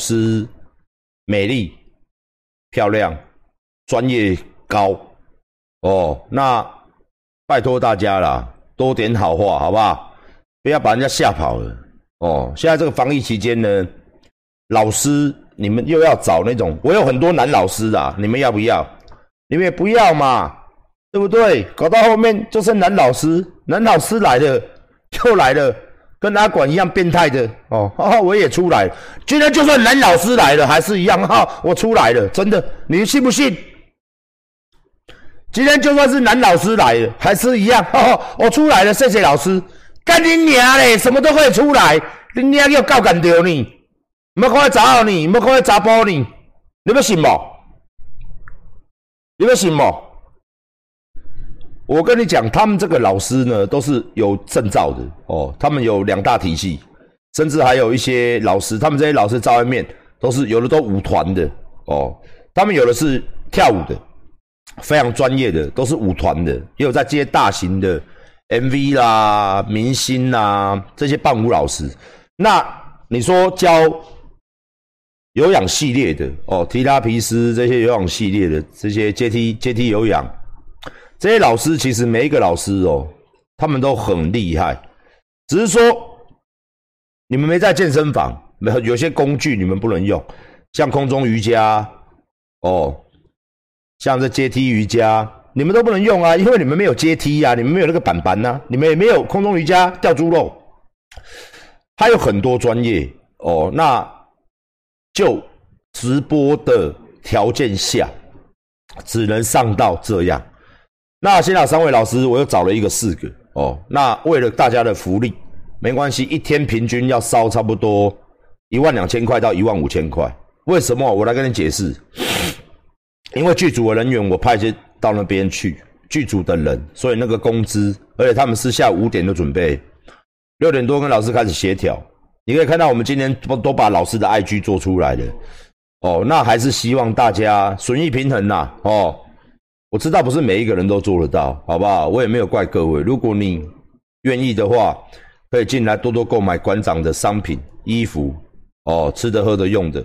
师美丽、漂亮、专业高哦，那拜托大家啦，多点好话好不好？不要把人家吓跑了哦。现在这个防疫期间呢，老师你们又要找那种，我有很多男老师啊，你们要不要？你们也不要嘛，对不对？搞到后面就剩男老师，男老师来了又来了。跟阿管一样变态的哦，我也出来。今天就算男老师来了，还是一样哈，我出来了，真的，你信不信？今天就算是男老师来了，还是一样，我出来了，谢谢老师。干你娘嘞，什么都可以出来，你娘要告干掉你，没可以砸你，没可以砸爆你，你们信不？你们信不？我跟你讲，他们这个老师呢，都是有证照的哦。他们有两大体系，甚至还有一些老师，他们这些老师在外面都是有的都舞团的哦。他们有的是跳舞的，非常专业的，都是舞团的，也有在接大型的 MV 啦、明星啦这些伴舞老师。那你说教有氧系列的哦，提拉皮斯这些有氧系列的这些阶梯阶梯有氧。这些老师其实每一个老师哦，他们都很厉害，只是说你们没在健身房，没有些工具你们不能用，像空中瑜伽哦，像这阶梯瑜伽，你们都不能用啊，因为你们没有阶梯啊，你们没有那个板板呐，你们也没有空中瑜伽吊猪肉，还有很多专业哦，那就直播的条件下，只能上到这样。那现在三位老师，我又找了一个四个哦。那为了大家的福利，没关系，一天平均要烧差不多一万两千块到一万五千块。为什么？我来跟你解释。因为剧组的人员我派些到那边去，剧组的人，所以那个工资，而且他们是下午五点就准备，六点多跟老师开始协调。你可以看到我们今天都都把老师的 IG 做出来了哦。那还是希望大家损益平衡呐哦。我知道不是每一个人都做得到，好不好？我也没有怪各位。如果你愿意的话，可以进来多多购买馆长的商品、衣服，哦，吃的、喝的、用的，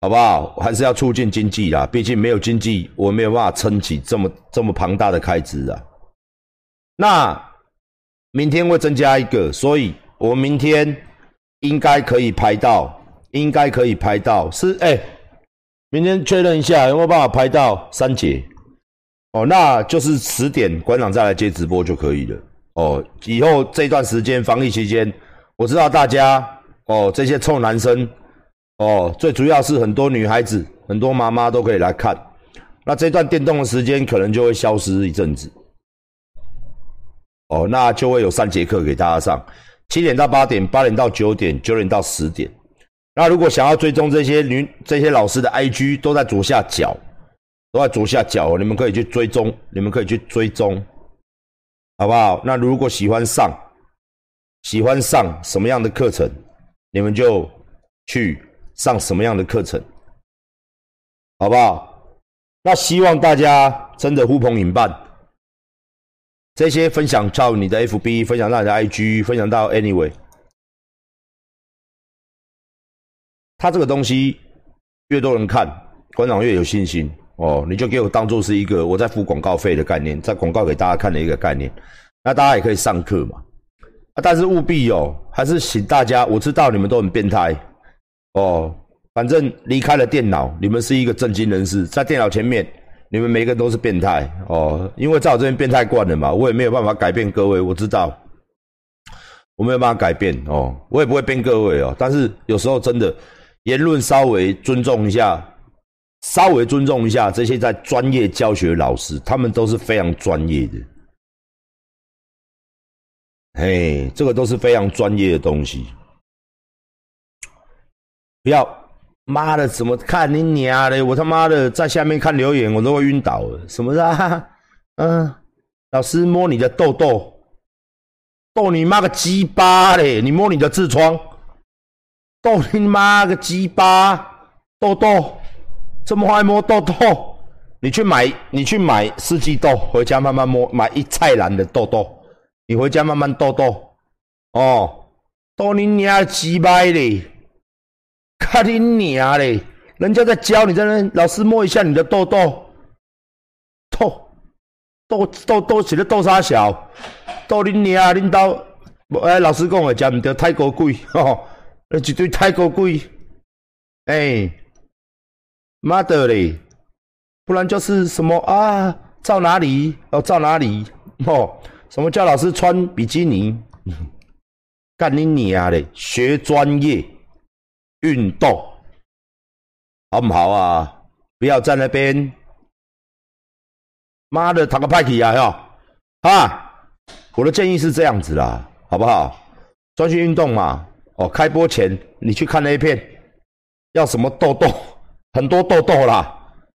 好不好？还是要促进经济啦，毕竟没有经济，我没有办法撑起这么这么庞大的开支啊。那明天会增加一个，所以我明天应该可以拍到，应该可以拍到，是哎，明天确认一下有没有办法拍到三节。哦，那就是十点馆长再来接直播就可以了。哦，以后这段时间防疫期间，我知道大家哦，这些臭男生哦，最主要是很多女孩子、很多妈妈都可以来看。那这段电动的时间可能就会消失一阵子。哦，那就会有三节课给大家上，七点到八点，八点到九点，九点到十点。那如果想要追踪这些女、这些老师的 IG，都在左下角。都在左下角，你们可以去追踪，你们可以去追踪，好不好？那如果喜欢上，喜欢上什么样的课程，你们就去上什么样的课程，好不好？那希望大家真的呼朋引伴，这些分享到你的 FB，分享到你的 IG，分享到 Anyway，他这个东西越多人看，馆长越有信心。哦，你就给我当做是一个我在付广告费的概念，在广告给大家看的一个概念，那大家也可以上课嘛。啊，但是务必哦，还是请大家，我知道你们都很变态哦，反正离开了电脑，你们是一个正经人士，在电脑前面，你们每个人都是变态哦，因为在我这边变态惯了嘛，我也没有办法改变各位，我知道，我没有办法改变哦，我也不会变各位哦，但是有时候真的言论稍微尊重一下。稍微尊重一下这些在专业教学老师，他们都是非常专业的。嘿，这个都是非常专业的东西。不要，妈的，怎么看你娘的？我他妈的在下面看留言，我都会晕倒了。什么的？嗯，老师摸你的痘痘，逗你妈个鸡巴嘞！你摸你的痔疮，逗你妈个鸡巴，痘痘。这么爱摸痘痘？你去买，你去买四季豆回家慢慢摸，买一菜篮的痘痘，你回家慢慢痘痘。哦，逗你娘鸡掰的！看你娘嘞！人家在教你，在那老师摸一下你的痘痘，痘痘痘痘起来痘啥小？豆你娘！恁兜哎，老师讲的，讲唔到泰国鬼吼，一堆泰国贵，哎，妈的嘞！不然就是什么啊？照哪里？哦，照哪里？哦，什么叫老师穿比基尼？干你娘嘞！学专业运动。好不好啊？不要在那边，妈的，躺个派体啊！哈啊！我的建议是这样子啦，好不好？专心运动嘛。哦，开播前你去看那一片，要什么痘痘？很多痘痘啦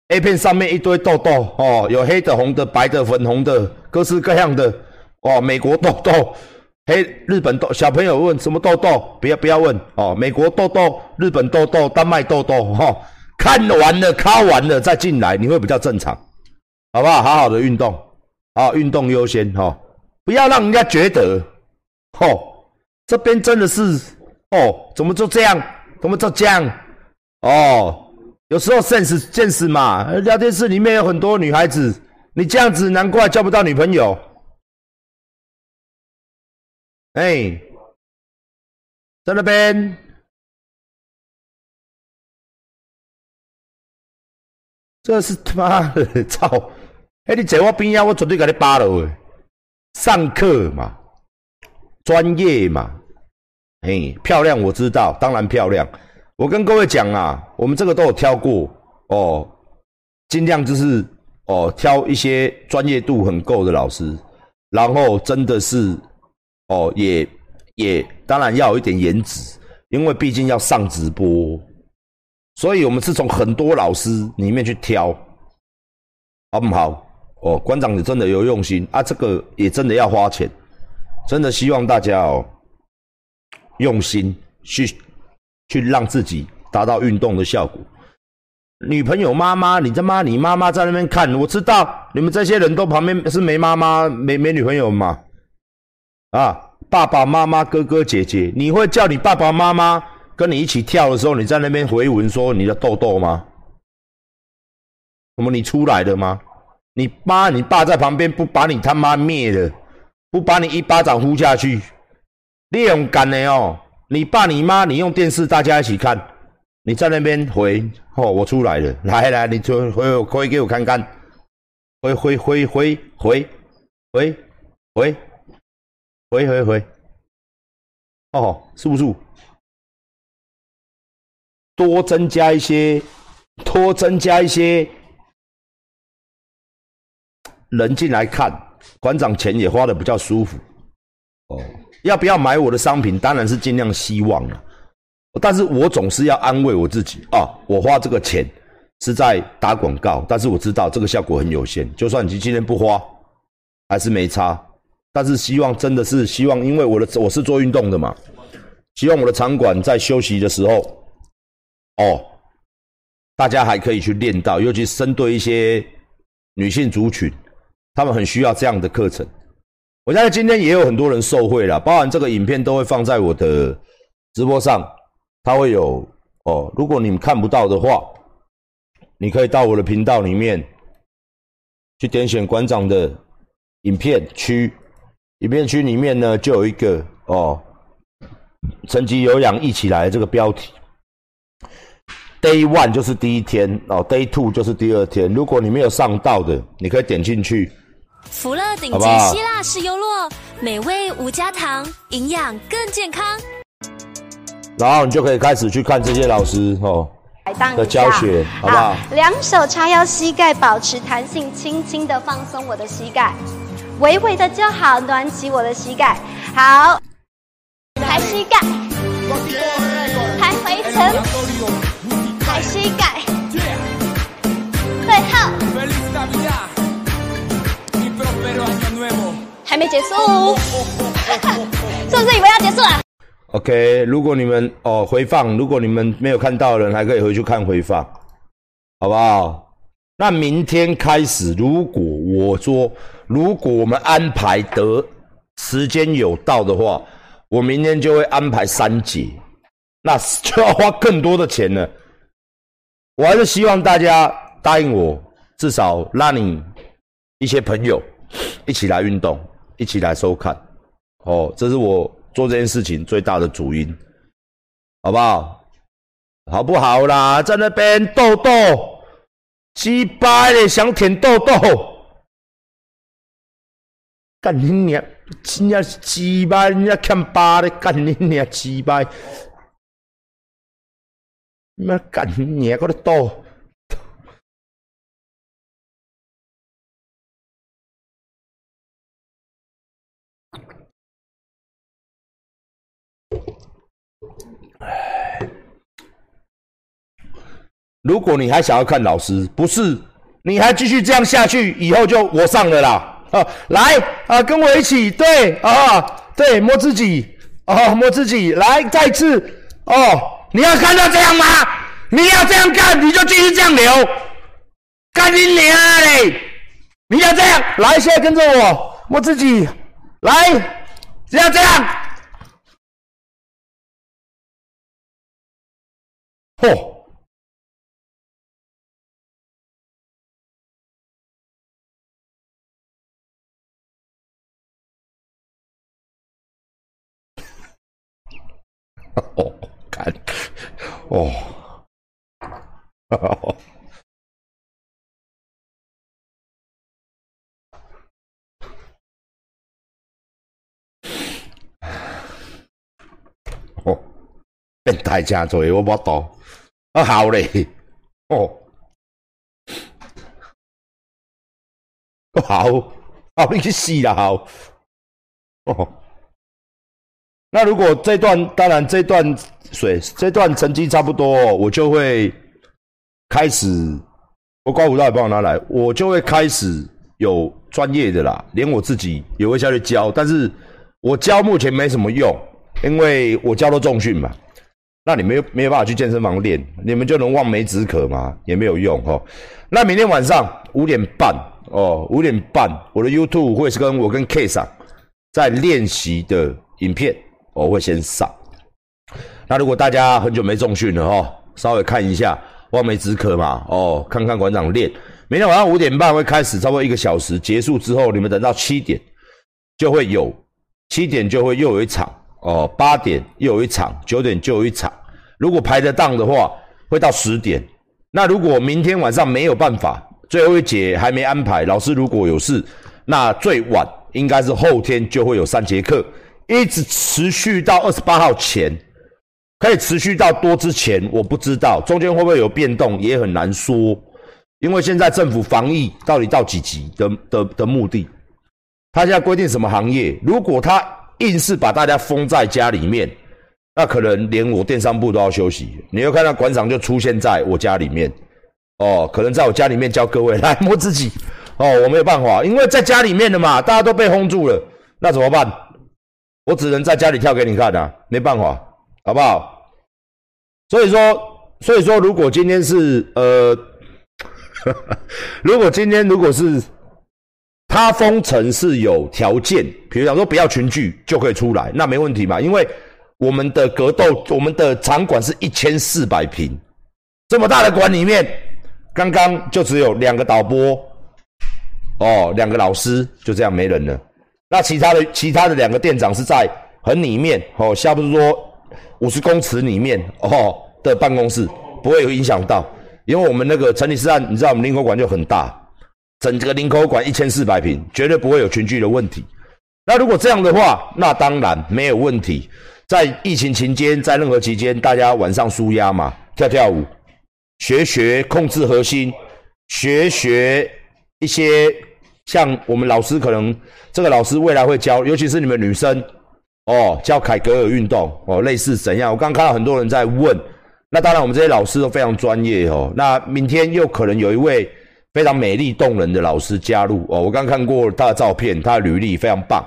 ！A 片上面一堆痘痘哦，有黑的、红的、白的、粉红的，各式各样的哦。美国痘痘，黑日本痘。小朋友问什么痘痘？不要不要问哦。美国痘痘、日本痘痘、丹麦痘痘，哈。看完了，看完了再进来，你会比较正常，好不好？好好的运动，啊，运动优先哈，不要让人家觉得，哦，这边真的是，哦，怎么就这样？怎么就这样？哦，有时候现实现实嘛，聊天室里面有很多女孩子，你这样子难怪交不到女朋友。哎，在那边。这是他妈的操！哎，你坐我边啊，我绝对给你扒了喂。上课嘛，专业嘛，哎，漂亮我知道，当然漂亮。我跟各位讲啊，我们这个都有挑过哦，尽量就是哦，挑一些专业度很够的老师，然后真的是哦，也也当然要有一点颜值，因为毕竟要上直播。所以，我们是从很多老师里面去挑，好不好？哦，馆长，你真的有用心啊！这个也真的要花钱，真的希望大家哦，用心去去让自己达到运动的效果。女朋友、妈妈，你他妈，你妈妈在那边看，我知道你们这些人都旁边是没妈妈、没没女朋友嘛？啊，爸爸妈妈、哥哥姐姐，你会叫你爸爸妈妈？跟你一起跳的时候，你在那边回文说你的痘痘吗？什么你出来的吗？你妈你爸在旁边不把你他妈灭了，不把你一巴掌呼下去，你勇敢的哦！你爸你妈你用电视大家一起看，你在那边回哦，我出来了，来来，你回回回给我看看，回回回回回回回回回回，哦，是不是？多增加一些，多增加一些人进来看，馆长钱也花的比较舒服。哦，要不要买我的商品？当然是尽量希望了。但是我总是要安慰我自己啊，我花这个钱是在打广告，但是我知道这个效果很有限。就算你今天不花，还是没差。但是希望真的是希望，因为我的我是做运动的嘛，希望我的场馆在休息的时候。哦，大家还可以去练到，尤其针对一些女性族群，他们很需要这样的课程。我相信今天也有很多人受惠了，包含这个影片都会放在我的直播上，它会有哦。如果你们看不到的话，你可以到我的频道里面去点选馆长的影片区，影片区里面呢就有一个哦，成绩有氧一起来这个标题。Day one 就是第一天哦，Day two 就是第二天。如果你没有上到的，你可以点进去。福乐顶级希腊式优酪，美味无加糖，营养更健康。然后你就可以开始去看这些老师哦的教学，好不好？两手叉腰，膝盖保持弹性，轻轻的放松我的膝盖，微微的就好，暖起我的膝盖。好，抬膝盖，还没结束，是不是以为要结束了？OK，如果你们哦回放，如果你们没有看到的人，还可以回去看回放，好不好？那明天开始，如果我说，如果我们安排得时间有到的话，我明天就会安排三节。那就要花更多的钱了。我还是希望大家答应我，至少拉你一些朋友一起来运动，一起来收看。哦，这是我做这件事情最大的主因，好不好？好不好啦？在那边豆豆，鸡巴的想舔豆豆，干你娘！真正是鸡巴，人家欠巴的，干你娘鸡巴！你妈干你娘个豆！如果你还想要看老师，不是，你还继续这样下去，以后就我上了啦。啊，来啊，跟我一起，对啊，对，摸自己，啊，摸自己，来，再次，哦，你要看到这样吗？你要这样干，你就继续这样流，干你娘嘞！你要这样，来，现在跟着我摸自己，来，只要这样，嚯！哦，哦看，哦，哦，变态真多，我无懂，啊好嘞，哦，好，好你去死啦，好，哦。那如果这段当然这段水这段成绩差不多，哦我就会开始我刮胡刀也帮我拿来，我就会开始有专业的啦，连我自己也会下去教，但是我教目前没什么用，因为我教都重训嘛，那你没有没有办法去健身房练，你们就能望梅止渴嘛？也没有用哦。那明天晚上五点半哦，五点半我的 YouTube 会是跟我跟 K 上在练习的影片。我会先上。那如果大家很久没重训了哈，稍微看一下望梅止渴嘛，哦，看看馆长练。明天晚上五点半会开始，差不多一个小时结束之后，你们等到七点就会有，七点就会又有一场哦，八点又有一场，九点就有一场。如果排得当的话，会到十点。那如果明天晚上没有办法，最后一节还没安排，老师如果有事，那最晚应该是后天就会有三节课。一直持续到二十八号前，可以持续到多之前，我不知道中间会不会有变动，也很难说。因为现在政府防疫到底到几级的的的目的，他现在规定什么行业？如果他硬是把大家封在家里面，那可能连我电商部都要休息。你又看到馆长就出现在我家里面，哦，可能在我家里面教各位来摸自己，哦，我没有办法，因为在家里面的嘛，大家都被封住了，那怎么办？我只能在家里跳给你看啊，没办法，好不好？所以说，所以说，如果今天是呃，如果今天如果是他封城是有条件，比如讲说不要群聚就可以出来，那没问题嘛？因为我们的格斗，我们的场馆是一千四百平，这么大的馆里面，刚刚就只有两个导播，哦，两个老师，就这样没人了。那其他的其他的两个店长是在很里面哦，差不多五十公尺里面哦的办公室，不会有影响到，因为我们那个城里市案，你知道我们林口馆就很大，整个林口馆一千四百平，绝对不会有群聚的问题。那如果这样的话，那当然没有问题。在疫情期间，在任何期间，大家晚上舒压嘛，跳跳舞，学学控制核心，学学一些。像我们老师可能这个老师未来会教，尤其是你们女生哦，教凯格尔运动哦，类似怎样？我刚看到很多人在问，那当然我们这些老师都非常专业哦。那明天又可能有一位非常美丽动人的老师加入哦，我刚看过他的照片，他的履历非常棒。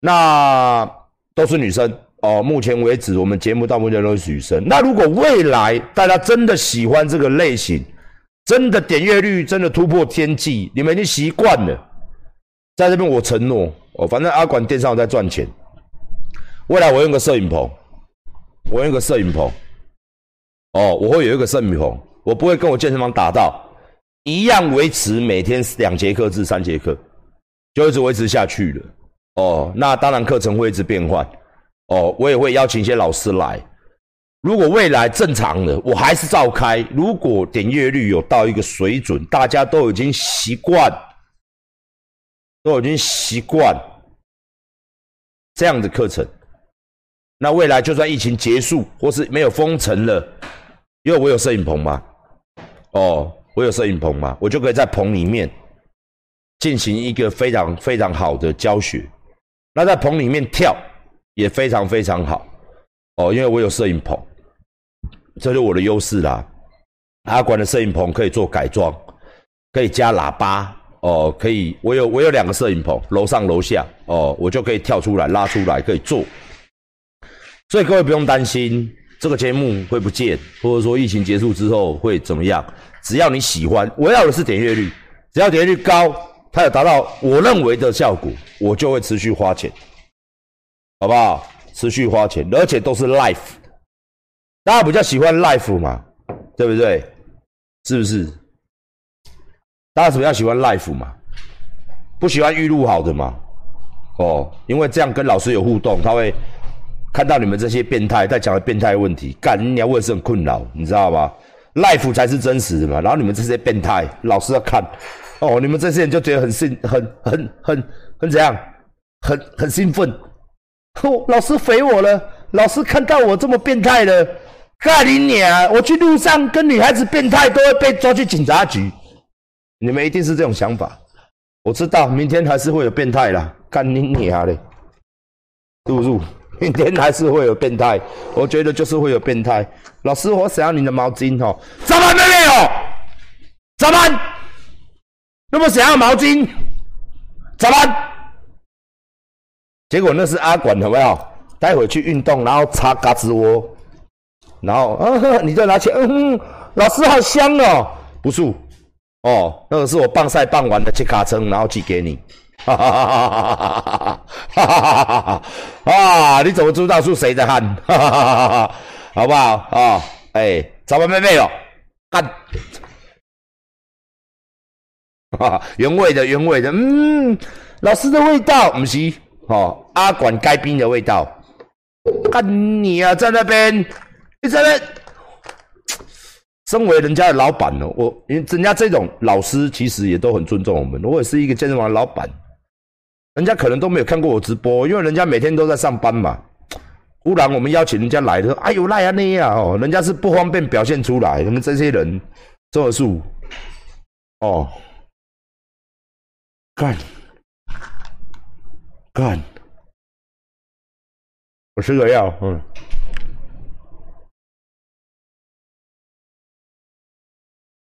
那都是女生哦，目前为止我们节目到目前都是女生。那如果未来大家真的喜欢这个类型，真的点阅率真的突破天际，你们已经习惯了。在这边我承诺，哦，反正阿管电商在赚钱。未来我用个摄影棚，我用个摄影棚。哦，我会有一个摄影棚，我不会跟我健身房打到一样，维持每天两节课至三节课，就一直维持下去了。哦，那当然课程会一直变换。哦，我也会邀请一些老师来。如果未来正常的，我还是照开。如果点阅率有到一个水准，大家都已经习惯，都已经习惯这样的课程，那未来就算疫情结束或是没有封城了，因为我有摄影棚嘛，哦，我有摄影棚嘛，我就可以在棚里面进行一个非常非常好的教学。那在棚里面跳也非常非常好，哦，因为我有摄影棚。这就我的优势啦。阿管的摄影棚可以做改装，可以加喇叭哦，可以。我有我有两个摄影棚，楼上楼下哦，我就可以跳出来拉出来可以做。所以各位不用担心这个节目会不见，或者说疫情结束之后会怎么样。只要你喜欢，我要的是点阅率，只要点阅率高，它有达到我认为的效果，我就会持续花钱，好不好？持续花钱，而且都是 life。大家比较喜欢 life 嘛，对不对？是不是？大家比较喜欢 life 嘛？不喜欢预录好的嘛？哦，因为这样跟老师有互动，他会看到你们这些变态在讲的变态问题，干你要为是很困扰，你知道吧？life 才是真实的嘛。然后你们这些变态，老师要看，哦，你们这些人就觉得很兴，很很很很怎样？很很兴奋。哦，老师肥我了，老师看到我这么变态了。干你娘！我去路上跟女孩子变态，都会被抓去警察局。你们一定是这种想法，我知道明天还是会有变态啦。干你娘嘞！入入，明天还是会有变态。我觉得就是会有变态。老师，我想要你的毛巾哦。怎么没有？怎么？那么想要毛巾？怎么？结果那是阿管，有没有？待会去运动，然后擦嘎吱窝。然后，嗯，你再拿起，嗯，老师好香哦，不是，哦，那个是我棒赛棒完的切卡称，然后寄给你，哈哈哈哈哈哈哈哈哈哈哈哈啊，你怎么知道是谁的汗？哈哈哈哈哈，好不好？啊？哎，找完妹妹哦，干，哈哈，原味的，原味的，嗯，老师的味道，不是，哦，阿管该冰的味道，干你啊，在那边。你在那，身为人家的老板呢，我人家这种老师其实也都很尊重我们。我也是一个健身房的老板，人家可能都没有看过我直播，因为人家每天都在上班嘛。忽然我们邀请人家来的，哎呦赖啊那样哦，人家是不方便表现出来。你们这些人，这数哦，干干，我吃个药，嗯。